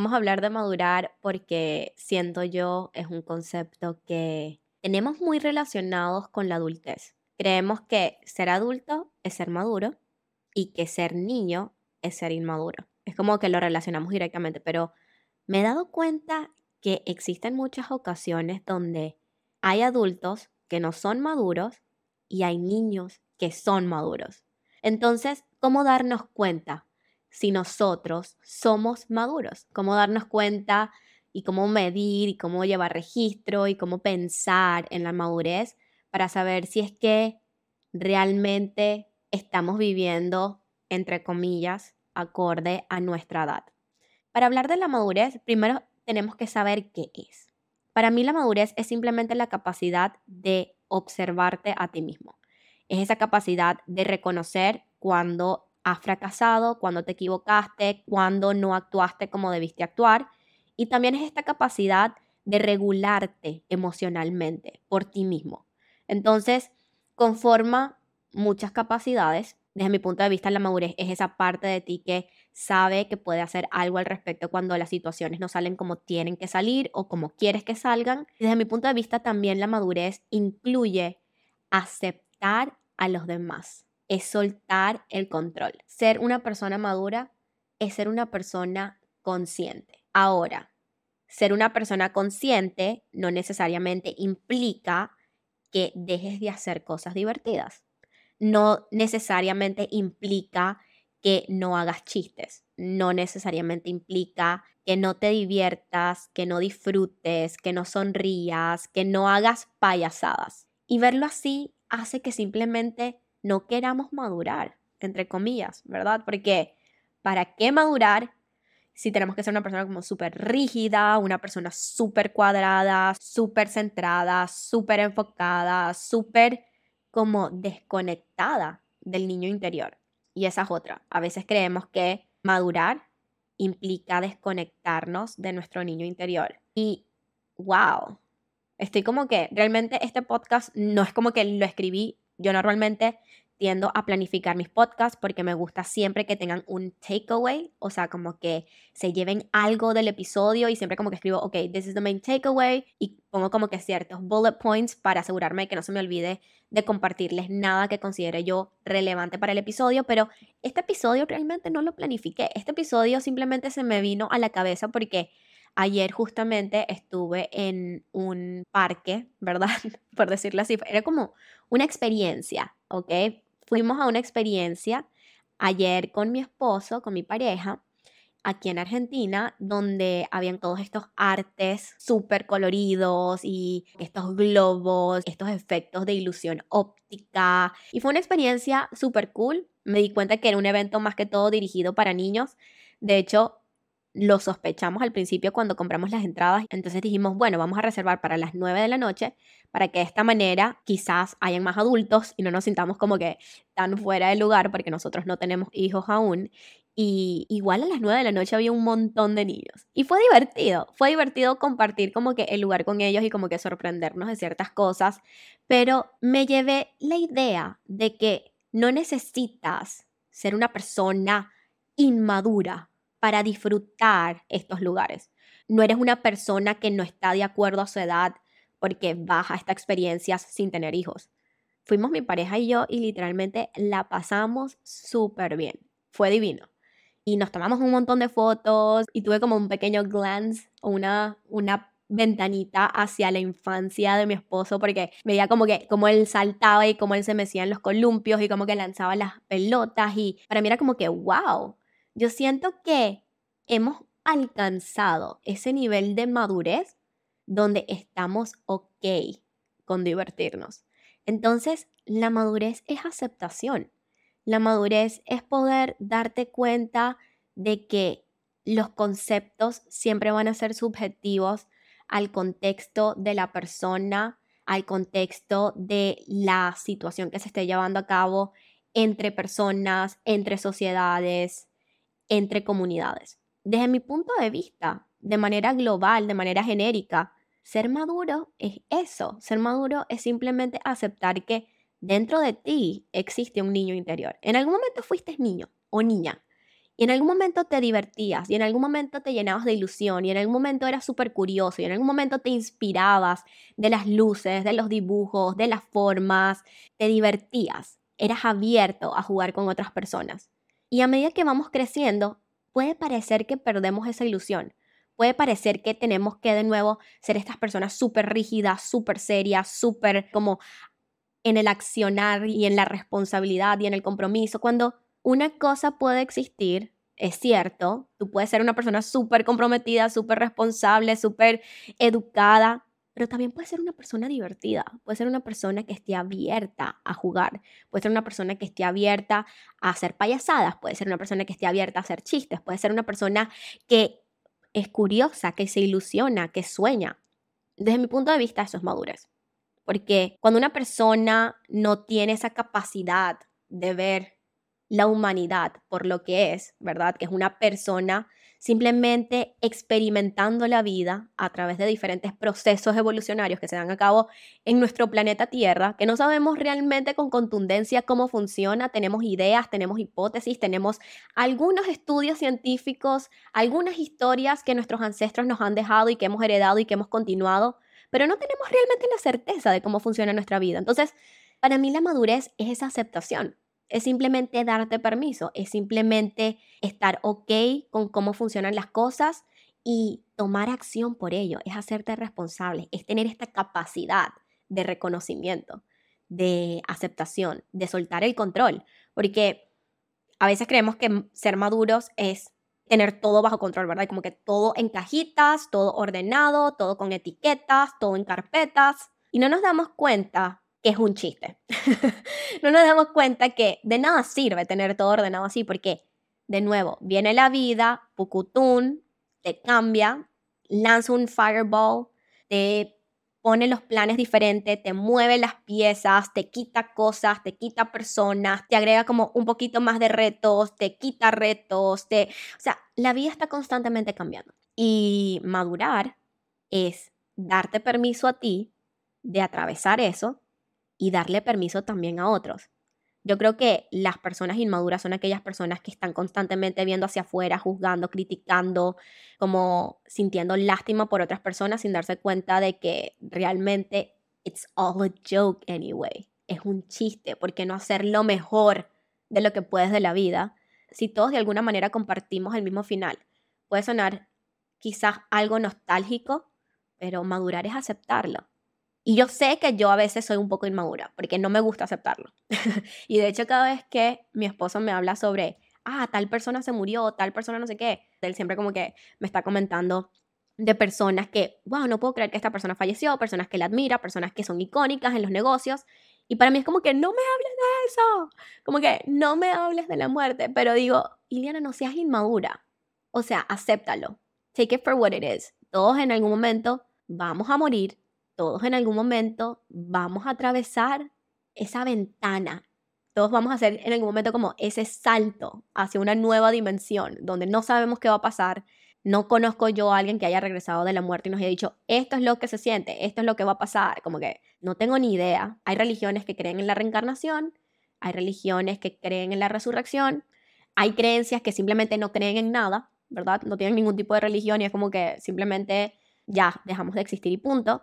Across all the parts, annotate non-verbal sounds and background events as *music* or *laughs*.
Vamos a hablar de madurar porque siento yo es un concepto que tenemos muy relacionados con la adultez. Creemos que ser adulto es ser maduro y que ser niño es ser inmaduro. Es como que lo relacionamos directamente, pero me he dado cuenta que existen muchas ocasiones donde hay adultos que no son maduros y hay niños que son maduros. Entonces, ¿cómo darnos cuenta si nosotros somos maduros? ¿Cómo darnos cuenta y cómo medir y cómo llevar registro y cómo pensar en la madurez para saber si es que realmente estamos viviendo, entre comillas, acorde a nuestra edad. Para hablar de la madurez, primero tenemos que saber qué es. Para mí la madurez es simplemente la capacidad de observarte a ti mismo. Es esa capacidad de reconocer cuando has fracasado, cuando te equivocaste, cuando no actuaste como debiste actuar. Y también es esta capacidad de regularte emocionalmente por ti mismo. Entonces, conforma muchas capacidades desde mi punto de vista, la madurez es esa parte de ti que sabe que puede hacer algo al respecto cuando las situaciones no salen como tienen que salir o como quieres que salgan. Desde mi punto de vista, también la madurez incluye aceptar a los demás, es soltar el control. Ser una persona madura es ser una persona consciente. Ahora, ser una persona consciente no necesariamente implica que dejes de hacer cosas divertidas no necesariamente implica que no hagas chistes, no necesariamente implica que no te diviertas, que no disfrutes, que no sonrías, que no hagas payasadas. Y verlo así hace que simplemente no queramos madurar, entre comillas, ¿verdad? Porque ¿para qué madurar si tenemos que ser una persona como súper rígida, una persona súper cuadrada, súper centrada, súper enfocada, súper como desconectada del niño interior. Y esa es otra. A veces creemos que madurar implica desconectarnos de nuestro niño interior. Y wow, estoy como que realmente este podcast no es como que lo escribí. Yo normalmente tiendo a planificar mis podcasts porque me gusta siempre que tengan un takeaway, o sea, como que se lleven algo del episodio y siempre como que escribo, ok, this is the main takeaway y pongo como que ciertos bullet points para asegurarme que no se me olvide de compartirles nada que considere yo relevante para el episodio, pero este episodio realmente no lo planifiqué, este episodio simplemente se me vino a la cabeza porque ayer justamente estuve en un parque, ¿verdad? *laughs* Por decirlo así, era como una experiencia, ¿ok? fuimos a una experiencia ayer con mi esposo, con mi pareja, aquí en Argentina, donde habían todos estos artes súper coloridos y estos globos, estos efectos de ilusión óptica. Y fue una experiencia súper cool. Me di cuenta que era un evento más que todo dirigido para niños. De hecho, lo sospechamos al principio cuando compramos las entradas, entonces dijimos, bueno, vamos a reservar para las 9 de la noche para que de esta manera quizás hayan más adultos y no nos sintamos como que tan fuera de lugar porque nosotros no tenemos hijos aún. Y igual a las 9 de la noche había un montón de niños. Y fue divertido, fue divertido compartir como que el lugar con ellos y como que sorprendernos de ciertas cosas, pero me llevé la idea de que no necesitas ser una persona inmadura para disfrutar estos lugares. No eres una persona que no está de acuerdo a su edad porque baja estas experiencias sin tener hijos. Fuimos mi pareja y yo y literalmente la pasamos súper bien. Fue divino. Y nos tomamos un montón de fotos y tuve como un pequeño glance o una, una ventanita hacia la infancia de mi esposo porque veía como que como él saltaba y como él se mecía en los columpios y como que lanzaba las pelotas y para mí era como que wow, yo siento que hemos alcanzado ese nivel de madurez donde estamos ok con divertirnos. Entonces, la madurez es aceptación. La madurez es poder darte cuenta de que los conceptos siempre van a ser subjetivos al contexto de la persona, al contexto de la situación que se esté llevando a cabo entre personas, entre sociedades, entre comunidades. Desde mi punto de vista, de manera global, de manera genérica, ser maduro es eso. Ser maduro es simplemente aceptar que dentro de ti existe un niño interior. En algún momento fuiste niño o niña y en algún momento te divertías, y en algún momento te llenabas de ilusión, y en algún momento eras súper curioso, y en algún momento te inspirabas de las luces, de los dibujos, de las formas, te divertías, eras abierto a jugar con otras personas. Y a medida que vamos creciendo, puede parecer que perdemos esa ilusión. Puede parecer que tenemos que de nuevo ser estas personas súper rígidas, súper serias, súper como en el accionar y en la responsabilidad y en el compromiso, cuando una cosa puede existir, es cierto, tú puedes ser una persona súper comprometida, súper responsable, súper educada, pero también puedes ser una persona divertida, puede ser una persona que esté abierta a jugar, puede ser una persona que esté abierta a hacer payasadas, puede ser una persona que esté abierta a hacer chistes, puede ser una persona que es curiosa, que se ilusiona, que sueña. Desde mi punto de vista, eso es madurez. Porque cuando una persona no tiene esa capacidad de ver la humanidad por lo que es, ¿verdad? Que es una persona simplemente experimentando la vida a través de diferentes procesos evolucionarios que se dan a cabo en nuestro planeta Tierra, que no sabemos realmente con contundencia cómo funciona, tenemos ideas, tenemos hipótesis, tenemos algunos estudios científicos, algunas historias que nuestros ancestros nos han dejado y que hemos heredado y que hemos continuado, pero no tenemos realmente la certeza de cómo funciona nuestra vida. Entonces, para mí la madurez es esa aceptación es simplemente darte permiso, es simplemente estar ok con cómo funcionan las cosas y tomar acción por ello, es hacerte responsable, es tener esta capacidad de reconocimiento, de aceptación, de soltar el control, porque a veces creemos que ser maduros es tener todo bajo control, ¿verdad? Como que todo en cajitas, todo ordenado, todo con etiquetas, todo en carpetas, y no nos damos cuenta que es un chiste. *laughs* no nos damos cuenta que de nada sirve tener todo ordenado así, porque, de nuevo, viene la vida, Pucutún, te cambia, lanza un fireball, te pone los planes diferentes, te mueve las piezas, te quita cosas, te quita personas, te agrega como un poquito más de retos, te quita retos, te... o sea, la vida está constantemente cambiando. Y madurar es darte permiso a ti de atravesar eso y darle permiso también a otros. Yo creo que las personas inmaduras son aquellas personas que están constantemente viendo hacia afuera, juzgando, criticando, como sintiendo lástima por otras personas sin darse cuenta de que realmente it's all a joke anyway. Es un chiste, ¿por qué no hacer lo mejor de lo que puedes de la vida? Si todos de alguna manera compartimos el mismo final, puede sonar quizás algo nostálgico, pero madurar es aceptarlo. Y yo sé que yo a veces soy un poco inmadura, porque no me gusta aceptarlo. *laughs* y de hecho, cada vez que mi esposo me habla sobre, ah, tal persona se murió, tal persona no sé qué, él siempre como que me está comentando de personas que, wow, no puedo creer que esta persona falleció, personas que la admira, personas que son icónicas en los negocios. Y para mí es como que no me hables de eso, como que no me hables de la muerte, pero digo, Iliana, no seas inmadura. O sea, acéptalo. Take it for what it is. Todos en algún momento vamos a morir todos en algún momento vamos a atravesar esa ventana. Todos vamos a hacer en algún momento como ese salto hacia una nueva dimensión donde no sabemos qué va a pasar. No conozco yo a alguien que haya regresado de la muerte y nos haya dicho, esto es lo que se siente, esto es lo que va a pasar. Como que no tengo ni idea. Hay religiones que creen en la reencarnación, hay religiones que creen en la resurrección, hay creencias que simplemente no creen en nada, ¿verdad? No tienen ningún tipo de religión y es como que simplemente ya dejamos de existir y punto.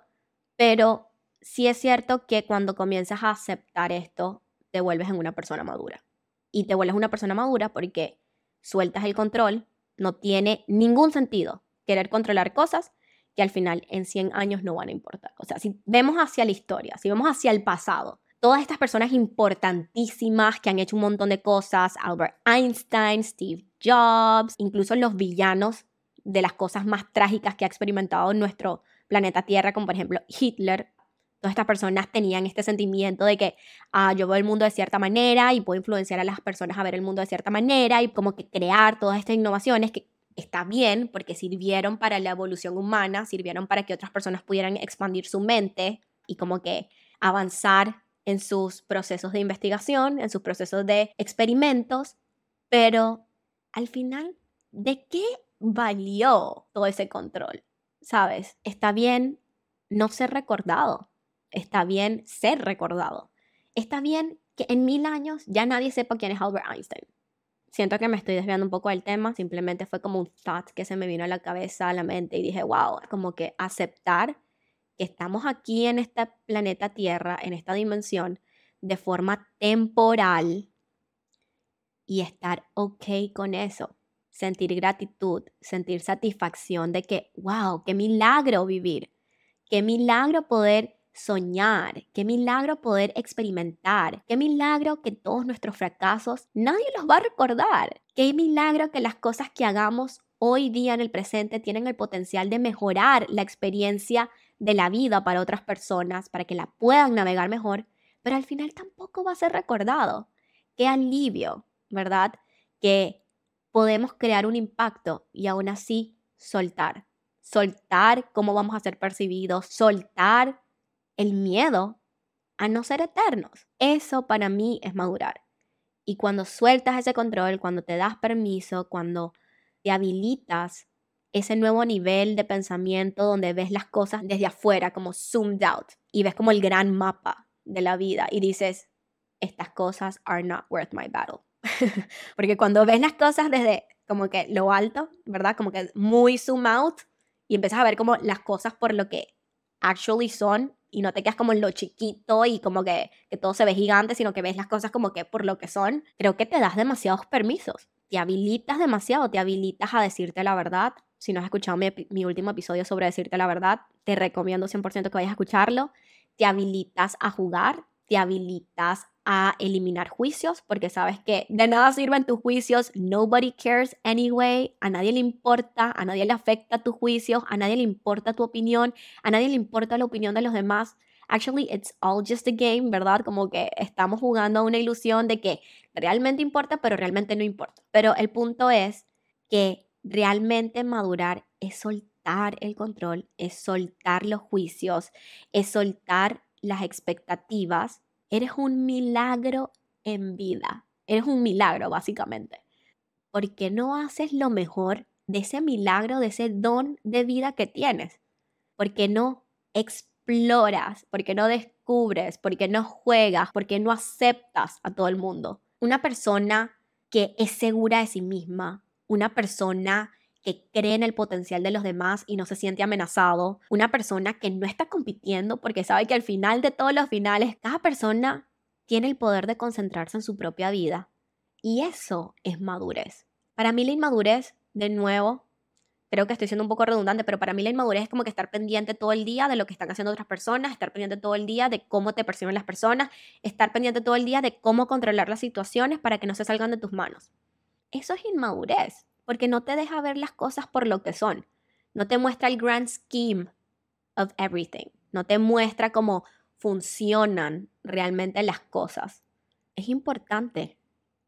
Pero sí es cierto que cuando comienzas a aceptar esto, te vuelves en una persona madura. Y te vuelves una persona madura porque sueltas el control, no tiene ningún sentido querer controlar cosas que al final en 100 años no van a importar. O sea, si vemos hacia la historia, si vemos hacia el pasado, todas estas personas importantísimas que han hecho un montón de cosas, Albert Einstein, Steve Jobs, incluso los villanos de las cosas más trágicas que ha experimentado nuestro planeta Tierra, como por ejemplo Hitler, todas estas personas tenían este sentimiento de que ah, yo veo el mundo de cierta manera y puedo influenciar a las personas a ver el mundo de cierta manera y como que crear todas estas innovaciones que está bien porque sirvieron para la evolución humana, sirvieron para que otras personas pudieran expandir su mente y como que avanzar en sus procesos de investigación, en sus procesos de experimentos, pero al final, ¿de qué valió todo ese control? ¿Sabes? Está bien no ser recordado, está bien ser recordado, está bien que en mil años ya nadie sepa quién es Albert Einstein. siento que me estoy desviando un poco del tema, simplemente fue como un thought que se me vino a la cabeza, a la mente y dije, wow, como que aceptar que estamos aquí en este planeta Tierra, en esta dimensión, de forma temporal y estar ok con eso. Sentir gratitud, sentir satisfacción de que, wow, qué milagro vivir, qué milagro poder soñar, qué milagro poder experimentar, qué milagro que todos nuestros fracasos nadie los va a recordar, qué milagro que las cosas que hagamos hoy día en el presente tienen el potencial de mejorar la experiencia de la vida para otras personas, para que la puedan navegar mejor, pero al final tampoco va a ser recordado. Qué alivio, ¿verdad? Que podemos crear un impacto y aún así soltar. Soltar cómo vamos a ser percibidos, soltar el miedo a no ser eternos. Eso para mí es madurar. Y cuando sueltas ese control, cuando te das permiso, cuando te habilitas ese nuevo nivel de pensamiento donde ves las cosas desde afuera, como zoomed out, y ves como el gran mapa de la vida y dices, estas cosas are not worth my battle. *laughs* Porque cuando ves las cosas desde como que lo alto, ¿verdad? Como que muy zoom out y empiezas a ver como las cosas por lo que actually son y no te quedas como en lo chiquito y como que, que todo se ve gigante, sino que ves las cosas como que por lo que son, creo que te das demasiados permisos, te habilitas demasiado, te habilitas a decirte la verdad. Si no has escuchado mi, mi último episodio sobre decirte la verdad, te recomiendo 100% que vayas a escucharlo. Te habilitas a jugar, te habilitas a eliminar juicios, porque sabes que de nada sirven tus juicios, nobody cares anyway, a nadie le importa, a nadie le afecta tus juicios, a nadie le importa tu opinión, a nadie le importa la opinión de los demás. Actually, it's all just a game, ¿verdad? Como que estamos jugando a una ilusión de que realmente importa, pero realmente no importa. Pero el punto es que realmente madurar es soltar el control, es soltar los juicios, es soltar las expectativas Eres un milagro en vida. Eres un milagro, básicamente. Porque no haces lo mejor de ese milagro, de ese don de vida que tienes. Porque no exploras, porque no descubres, porque no juegas, porque no aceptas a todo el mundo. Una persona que es segura de sí misma, una persona que cree en el potencial de los demás y no se siente amenazado, una persona que no está compitiendo porque sabe que al final de todos los finales, cada persona tiene el poder de concentrarse en su propia vida. Y eso es madurez. Para mí la inmadurez, de nuevo, creo que estoy siendo un poco redundante, pero para mí la inmadurez es como que estar pendiente todo el día de lo que están haciendo otras personas, estar pendiente todo el día de cómo te perciben las personas, estar pendiente todo el día de cómo controlar las situaciones para que no se salgan de tus manos. Eso es inmadurez porque no te deja ver las cosas por lo que son. No te muestra el grand scheme of everything. No te muestra cómo funcionan realmente las cosas. Es importante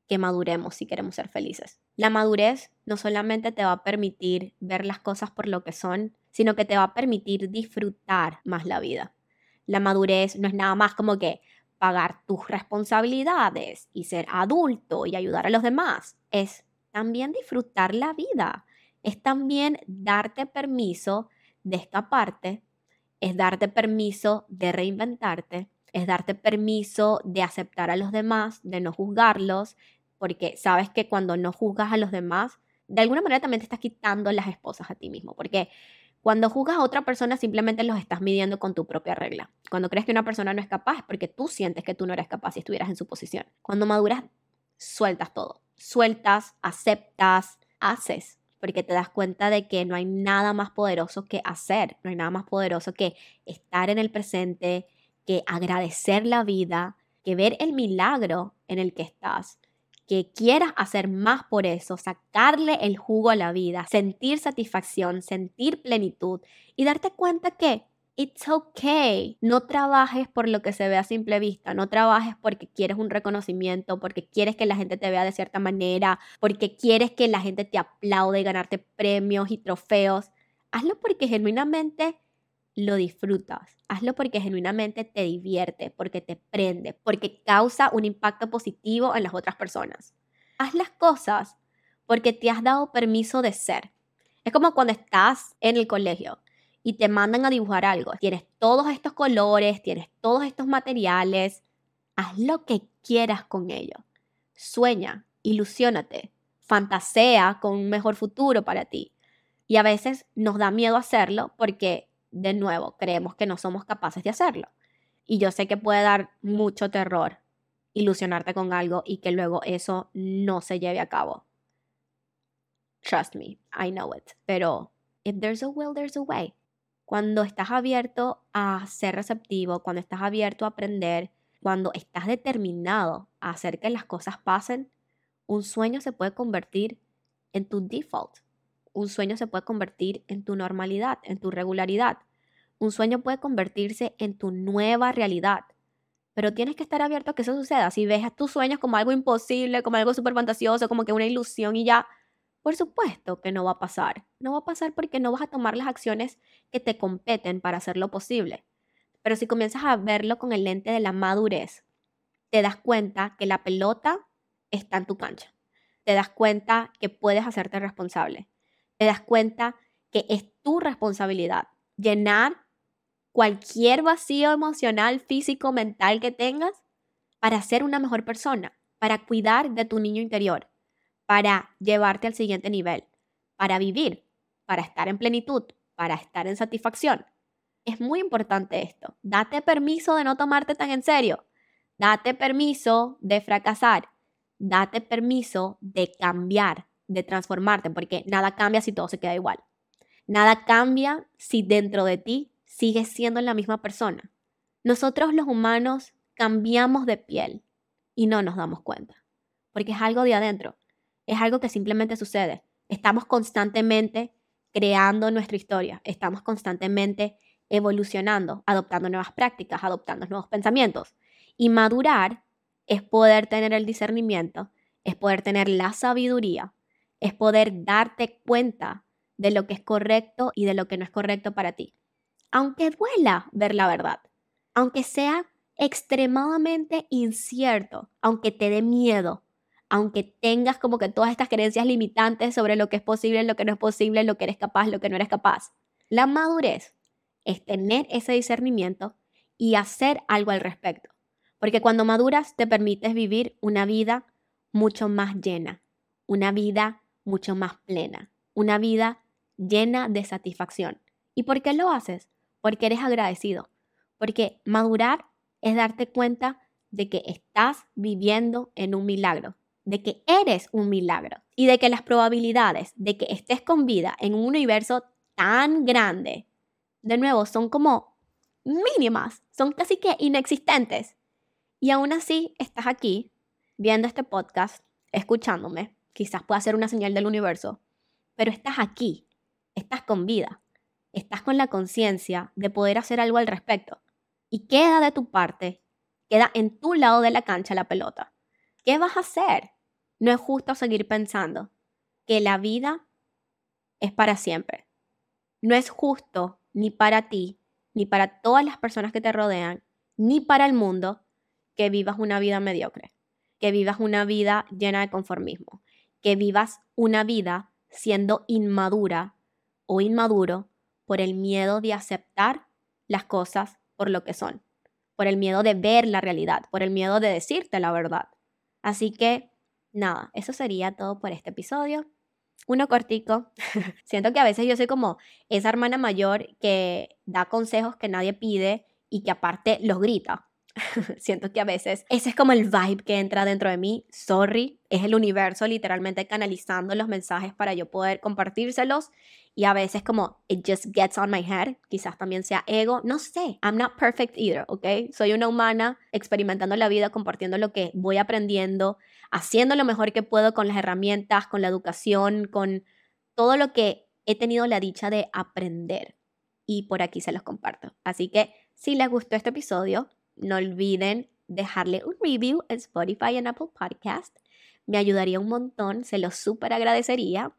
que maduremos si queremos ser felices. La madurez no solamente te va a permitir ver las cosas por lo que son, sino que te va a permitir disfrutar más la vida. La madurez no es nada más como que pagar tus responsabilidades y ser adulto y ayudar a los demás. Es también disfrutar la vida, es también darte permiso de escaparte, es darte permiso de reinventarte, es darte permiso de aceptar a los demás, de no juzgarlos, porque sabes que cuando no juzgas a los demás, de alguna manera también te estás quitando las esposas a ti mismo, porque cuando juzgas a otra persona simplemente los estás midiendo con tu propia regla. Cuando crees que una persona no es capaz es porque tú sientes que tú no eres capaz si estuvieras en su posición. Cuando maduras, sueltas todo. Sueltas, aceptas, haces, porque te das cuenta de que no hay nada más poderoso que hacer, no hay nada más poderoso que estar en el presente, que agradecer la vida, que ver el milagro en el que estás, que quieras hacer más por eso, sacarle el jugo a la vida, sentir satisfacción, sentir plenitud y darte cuenta que It's okay. No trabajes por lo que se ve a simple vista. No trabajes porque quieres un reconocimiento, porque quieres que la gente te vea de cierta manera, porque quieres que la gente te aplaude y ganarte premios y trofeos. Hazlo porque genuinamente lo disfrutas. Hazlo porque genuinamente te divierte, porque te prende, porque causa un impacto positivo en las otras personas. Haz las cosas porque te has dado permiso de ser. Es como cuando estás en el colegio y te mandan a dibujar algo. Tienes todos estos colores, tienes todos estos materiales. Haz lo que quieras con ello. Sueña, ilusiónate, fantasea con un mejor futuro para ti. Y a veces nos da miedo hacerlo porque, de nuevo, creemos que no somos capaces de hacerlo. Y yo sé que puede dar mucho terror ilusionarte con algo y que luego eso no se lleve a cabo. Trust me, I know it. Pero if there's a will, there's a way. Cuando estás abierto a ser receptivo, cuando estás abierto a aprender, cuando estás determinado a hacer que las cosas pasen, un sueño se puede convertir en tu default. Un sueño se puede convertir en tu normalidad, en tu regularidad. Un sueño puede convertirse en tu nueva realidad. Pero tienes que estar abierto a que eso suceda. Si ves a tus sueños como algo imposible, como algo súper fantasioso, como que una ilusión y ya, por supuesto que no va a pasar. No va a pasar porque no vas a tomar las acciones que te competen para hacerlo posible. Pero si comienzas a verlo con el lente de la madurez, te das cuenta que la pelota está en tu cancha. Te das cuenta que puedes hacerte responsable. Te das cuenta que es tu responsabilidad llenar cualquier vacío emocional, físico, mental que tengas para ser una mejor persona, para cuidar de tu niño interior, para llevarte al siguiente nivel, para vivir, para estar en plenitud, para estar en satisfacción. Es muy importante esto. Date permiso de no tomarte tan en serio. Date permiso de fracasar. Date permiso de cambiar, de transformarte, porque nada cambia si todo se queda igual. Nada cambia si dentro de ti sigues siendo la misma persona. Nosotros los humanos cambiamos de piel y no nos damos cuenta, porque es algo de adentro, es algo que simplemente sucede. Estamos constantemente creando nuestra historia, estamos constantemente evolucionando, adoptando nuevas prácticas, adoptando nuevos pensamientos. Y madurar es poder tener el discernimiento, es poder tener la sabiduría, es poder darte cuenta de lo que es correcto y de lo que no es correcto para ti. Aunque duela ver la verdad, aunque sea extremadamente incierto, aunque te dé miedo, aunque tengas como que todas estas creencias limitantes sobre lo que es posible, lo que no es posible, lo que eres capaz, lo que no eres capaz. La madurez es tener ese discernimiento y hacer algo al respecto. Porque cuando maduras te permites vivir una vida mucho más llena, una vida mucho más plena, una vida llena de satisfacción. ¿Y por qué lo haces? Porque eres agradecido. Porque madurar es darte cuenta de que estás viviendo en un milagro, de que eres un milagro y de que las probabilidades de que estés con vida en un universo tan grande, de nuevo, son como mínimas, son casi que inexistentes. Y aún así estás aquí viendo este podcast, escuchándome, quizás pueda ser una señal del universo, pero estás aquí, estás con vida, estás con la conciencia de poder hacer algo al respecto. Y queda de tu parte, queda en tu lado de la cancha la pelota. ¿Qué vas a hacer? No es justo seguir pensando que la vida es para siempre. No es justo ni para ti, ni para todas las personas que te rodean, ni para el mundo que vivas una vida mediocre, que vivas una vida llena de conformismo, que vivas una vida siendo inmadura o inmaduro por el miedo de aceptar las cosas por lo que son, por el miedo de ver la realidad, por el miedo de decirte la verdad. Así que, nada, eso sería todo por este episodio uno cortico. *laughs* Siento que a veces yo soy como esa hermana mayor que da consejos que nadie pide y que aparte los grita. *laughs* Siento que a veces ese es como el vibe que entra dentro de mí. Sorry, es el universo literalmente canalizando los mensajes para yo poder compartírselos. Y a veces como it just gets on my head, quizás también sea ego, no sé, I'm not perfect either, ¿ok? Soy una humana experimentando la vida, compartiendo lo que voy aprendiendo, haciendo lo mejor que puedo con las herramientas, con la educación, con todo lo que he tenido la dicha de aprender. Y por aquí se los comparto. Así que si les gustó este episodio, no olviden dejarle un review en Spotify y en Apple Podcast. Me ayudaría un montón, se lo súper agradecería.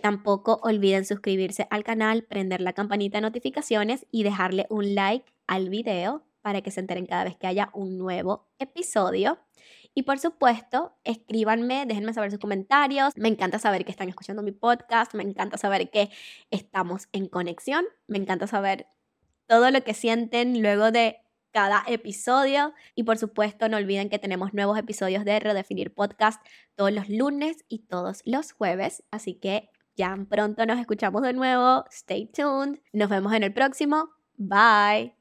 Tampoco olviden suscribirse al canal, prender la campanita de notificaciones y dejarle un like al video para que se enteren cada vez que haya un nuevo episodio. Y por supuesto, escríbanme, déjenme saber sus comentarios. Me encanta saber que están escuchando mi podcast, me encanta saber que estamos en conexión, me encanta saber todo lo que sienten luego de cada episodio. Y por supuesto, no olviden que tenemos nuevos episodios de Redefinir Podcast todos los lunes y todos los jueves. Así que ya pronto nos escuchamos de nuevo. Stay tuned. Nos vemos en el próximo. Bye.